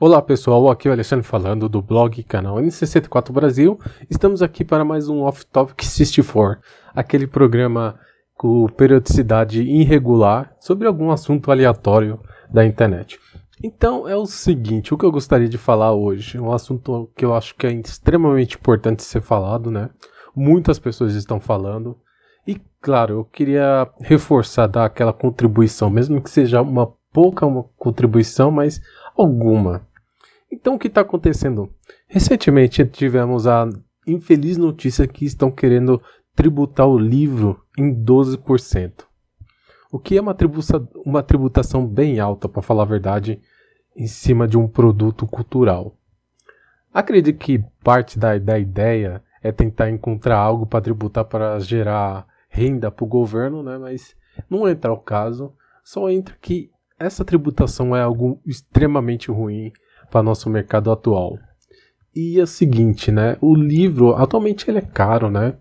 Olá pessoal, aqui é o Alexandre falando do blog canal N64 Brasil. Estamos aqui para mais um Off Topic 64, aquele programa com periodicidade irregular sobre algum assunto aleatório da internet. Então é o seguinte, o que eu gostaria de falar hoje, um assunto que eu acho que é extremamente importante ser falado, né? Muitas pessoas estão falando. E claro, eu queria reforçar dar aquela contribuição, mesmo que seja uma pouca uma contribuição, mas alguma. Então o que está acontecendo? Recentemente tivemos a infeliz notícia que estão querendo tributar o livro em 12%. O que é uma, tributa uma tributação bem alta, para falar a verdade, em cima de um produto cultural. Acredito que parte da, da ideia é tentar encontrar algo para tributar para gerar renda para o governo, né? mas não entra o caso. Só entra que essa tributação é algo extremamente ruim para nosso mercado atual. E é o seguinte, né? O livro atualmente ele é caro, né?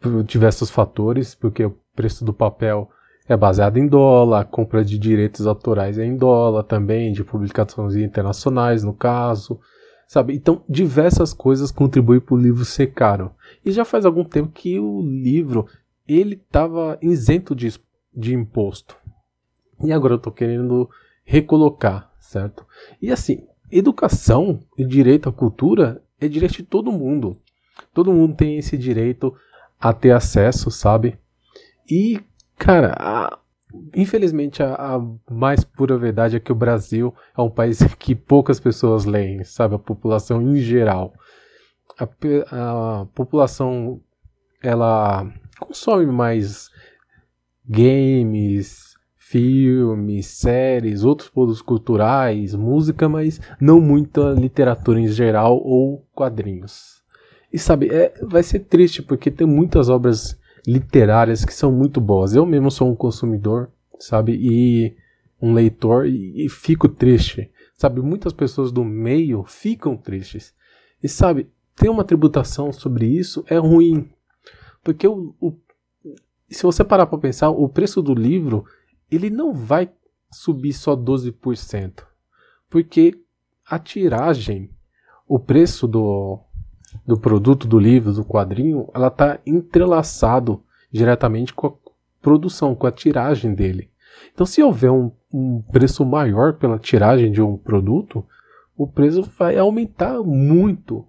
Por diversos fatores, porque o preço do papel é baseado em dólar, a compra de direitos autorais é em dólar também, de publicações internacionais, no caso, sabe? Então, diversas coisas contribuem para o livro ser caro. E já faz algum tempo que o livro ele estava isento de, de imposto. E agora eu estou querendo recolocar, certo? E assim, educação e direito à cultura é direito de todo mundo. Todo mundo tem esse direito a ter acesso, sabe? E, cara, a, infelizmente a, a, mais pura verdade é que o Brasil é um país que poucas pessoas leem, sabe? A população em geral. A, a população ela consome mais games, filmes, séries, outros produtos culturais, música, mas não muita literatura em geral ou quadrinhos. E sabe, é, vai ser triste porque tem muitas obras literárias que são muito boas. Eu mesmo sou um consumidor, sabe, e um leitor e, e fico triste. Sabe, muitas pessoas do meio ficam tristes. E sabe, ter uma tributação sobre isso é ruim. Porque o, o se você parar para pensar, o preço do livro ele não vai subir só 12%, porque a tiragem, o preço do, do produto, do livro, do quadrinho, ela está entrelaçado diretamente com a produção, com a tiragem dele. Então, se houver um, um preço maior pela tiragem de um produto, o preço vai aumentar muito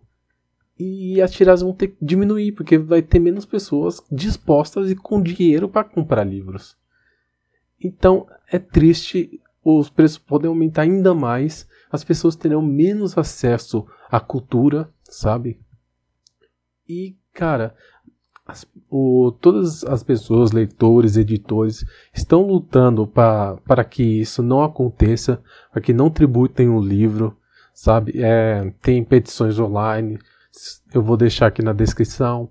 e as tiragens vão ter que diminuir, porque vai ter menos pessoas dispostas e com dinheiro para comprar livros. Então é triste, os preços podem aumentar ainda mais, as pessoas terão menos acesso à cultura, sabe? E, cara, as, o, todas as pessoas, leitores, editores, estão lutando para que isso não aconteça, para que não tributem o livro, sabe? É, tem petições online, eu vou deixar aqui na descrição.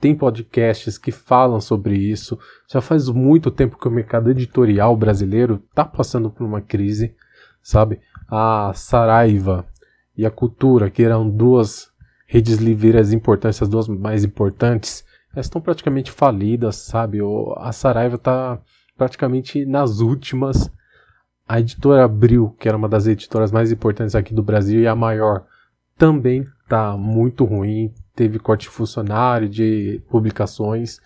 Tem podcasts que falam sobre isso. Já faz muito tempo que o mercado editorial brasileiro está passando por uma crise, sabe? A Saraiva e a Cultura, que eram duas redes livreiras importantes, as duas mais importantes, elas estão praticamente falidas, sabe? A Saraiva está praticamente nas últimas. A editora Abril, que era uma das editoras mais importantes aqui do Brasil e a maior, também está muito ruim, teve corte funcionário, de publicações.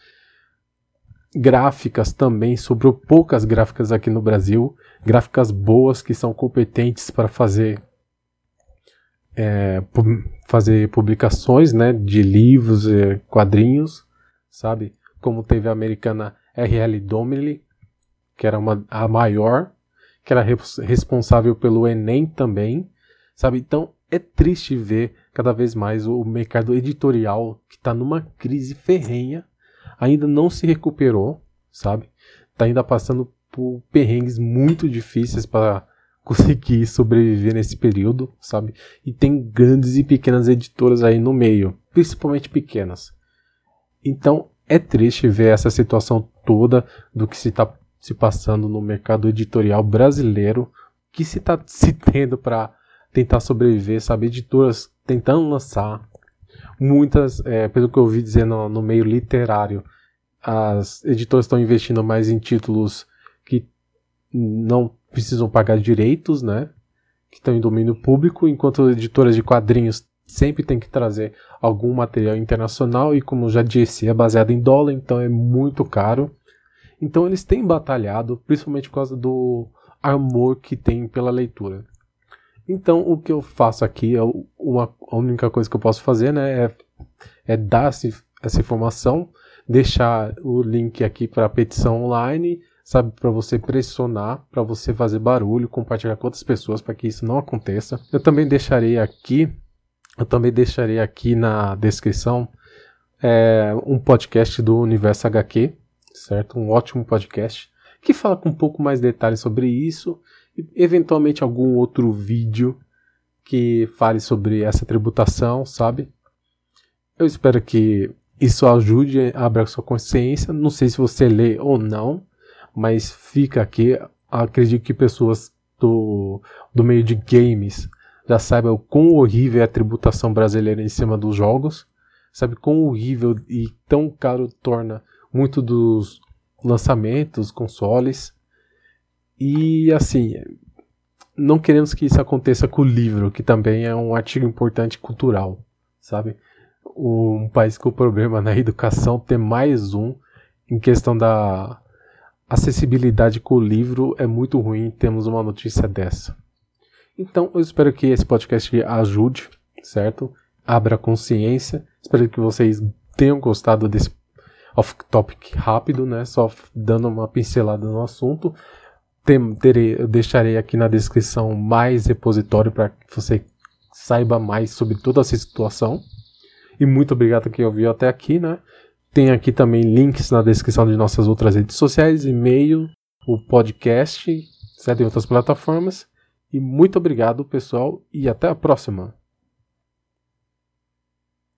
Gráficas também, sobrou poucas gráficas aqui no Brasil, gráficas boas que são competentes para fazer é, pu fazer publicações né, de livros e quadrinhos, sabe? Como teve a americana R.L. Domley, que era uma, a maior, que era responsável pelo Enem também, sabe? Então é triste ver cada vez mais o mercado editorial que está numa crise ferrenha, ainda não se recuperou, sabe? Está ainda passando por perrengues muito difíceis para conseguir sobreviver nesse período, sabe? E tem grandes e pequenas editoras aí no meio, principalmente pequenas. Então é triste ver essa situação toda do que se está se passando no mercado editorial brasileiro, que se está se tendo para tentar sobreviver, sabe? Editoras tentando lançar. Muitas, é, pelo que eu ouvi dizer no, no meio literário, as editoras estão investindo mais em títulos que não precisam pagar direitos, né? que estão em domínio público, enquanto editoras de quadrinhos sempre tem que trazer algum material internacional e, como já disse, é baseado em dólar, então é muito caro. Então eles têm batalhado, principalmente por causa do amor que tem pela leitura. Então o que eu faço aqui, é uma, a única coisa que eu posso fazer né, é, é dar essa informação, deixar o link aqui para a petição online, sabe, para você pressionar, para você fazer barulho, compartilhar com outras pessoas para que isso não aconteça. Eu também deixarei aqui eu também deixarei aqui na descrição é, um podcast do Universo HQ, certo? Um ótimo podcast que fala com um pouco mais detalhes sobre isso eventualmente algum outro vídeo que fale sobre essa tributação, sabe? Eu espero que isso ajude a abrir sua consciência. Não sei se você lê ou não, mas fica aqui. Acredito que pessoas do, do meio de games já saiba o quão horrível é a tributação brasileira em cima dos jogos, sabe quão horrível e tão caro torna muito dos lançamentos, consoles. E assim, não queremos que isso aconteça com o livro, que também é um artigo importante cultural, sabe? Um país com problema na educação ter mais um em questão da acessibilidade com o livro é muito ruim, temos uma notícia dessa. Então, eu espero que esse podcast ajude, certo? Abra consciência. Espero que vocês tenham gostado desse off-topic rápido, né? Só dando uma pincelada no assunto. Tem, terei, eu deixarei aqui na descrição mais repositório para que você saiba mais sobre toda essa situação. E muito obrigado a quem ouviu até aqui, né? Tem aqui também links na descrição de nossas outras redes sociais, e-mail, o podcast, certo? Em outras plataformas. E muito obrigado, pessoal, e até a próxima!